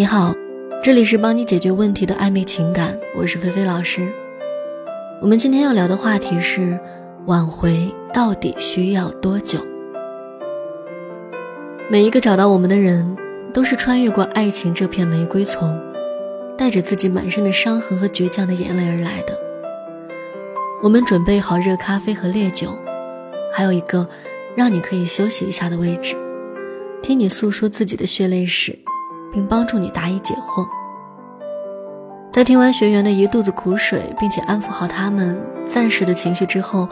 你好，这里是帮你解决问题的暧昧情感，我是菲菲老师。我们今天要聊的话题是：挽回到底需要多久？每一个找到我们的人，都是穿越过爱情这片玫瑰丛，带着自己满身的伤痕和倔强的眼泪而来的。我们准备好热咖啡和烈酒，还有一个让你可以休息一下的位置，听你诉说自己的血泪史。并帮助你答疑解惑。在听完学员的一肚子苦水，并且安抚好他们暂时的情绪之后，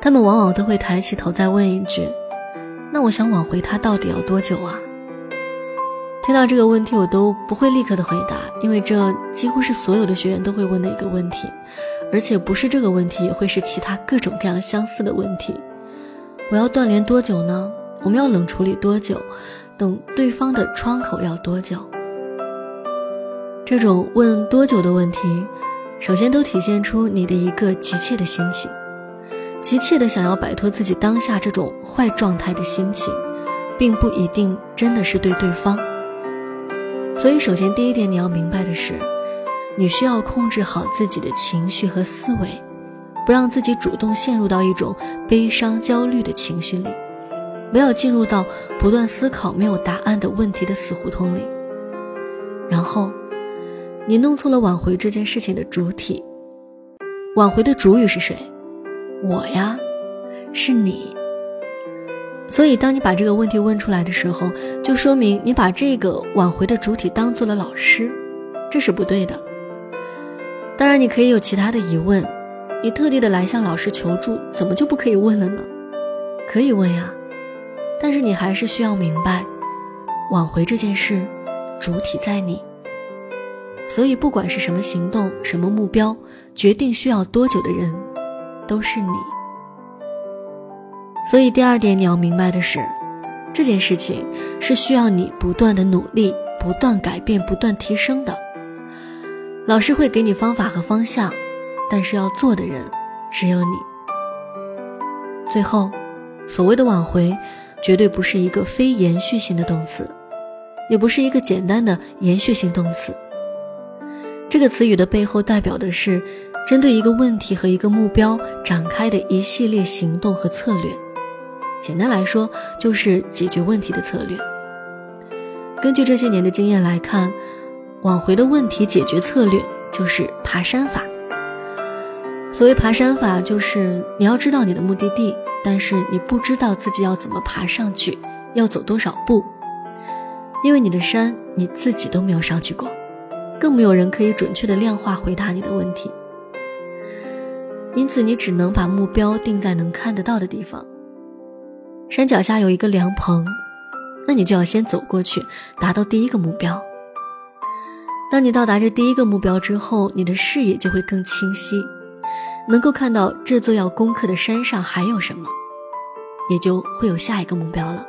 他们往往都会抬起头再问一句：“那我想挽回他到底要多久啊？”听到这个问题，我都不会立刻的回答，因为这几乎是所有的学员都会问的一个问题，而且不是这个问题，也会是其他各种各样相似的问题。我要断联多久呢？我们要冷处理多久？等对方的窗口要多久？这种问多久的问题，首先都体现出你的一个急切的心情，急切的想要摆脱自己当下这种坏状态的心情，并不一定真的是对对方。所以，首先第一点你要明白的是，你需要控制好自己的情绪和思维，不让自己主动陷入到一种悲伤、焦虑的情绪里。不要进入到不断思考没有答案的问题的死胡同里。然后，你弄错了挽回这件事情的主体。挽回的主语是谁？我呀，是你。所以，当你把这个问题问出来的时候，就说明你把这个挽回的主体当做了老师，这是不对的。当然，你可以有其他的疑问，你特地的来向老师求助，怎么就不可以问了呢？可以问呀。但是你还是需要明白，挽回这件事，主体在你。所以不管是什么行动、什么目标，决定需要多久的人，都是你。所以第二点你要明白的是，这件事情是需要你不断的努力、不断改变、不断提升的。老师会给你方法和方向，但是要做的人只有你。最后，所谓的挽回。绝对不是一个非延续性的动词，也不是一个简单的延续性动词。这个词语的背后代表的是针对一个问题和一个目标展开的一系列行动和策略。简单来说，就是解决问题的策略。根据这些年的经验来看，挽回的问题解决策略就是爬山法。所谓爬山法，就是你要知道你的目的地。但是你不知道自己要怎么爬上去，要走多少步，因为你的山你自己都没有上去过，更没有人可以准确的量化回答你的问题。因此，你只能把目标定在能看得到的地方。山脚下有一个凉棚，那你就要先走过去，达到第一个目标。当你到达这第一个目标之后，你的视野就会更清晰。能够看到这座要攻克的山上还有什么，也就会有下一个目标了。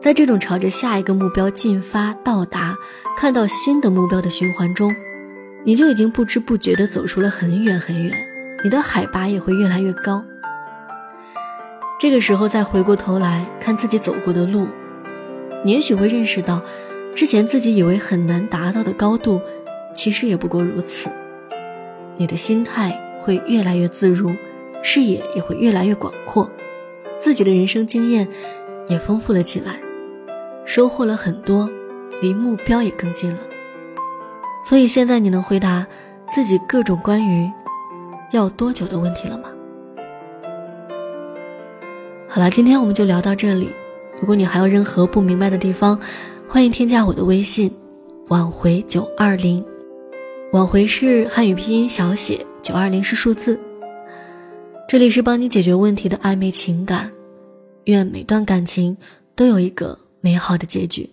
在这种朝着下一个目标进发、到达、看到新的目标的循环中，你就已经不知不觉地走出了很远很远，你的海拔也会越来越高。这个时候再回过头来看自己走过的路，你也许会认识到，之前自己以为很难达到的高度，其实也不过如此。你的心态。会越来越自如，视野也会越来越广阔，自己的人生经验也丰富了起来，收获了很多，离目标也更近了。所以现在你能回答自己各种关于要多久的问题了吗？好了，今天我们就聊到这里。如果你还有任何不明白的地方，欢迎添加我的微信，挽回九二零，挽回是汉语拼音小写。九二零是数字。这里是帮你解决问题的暧昧情感，愿每段感情都有一个美好的结局。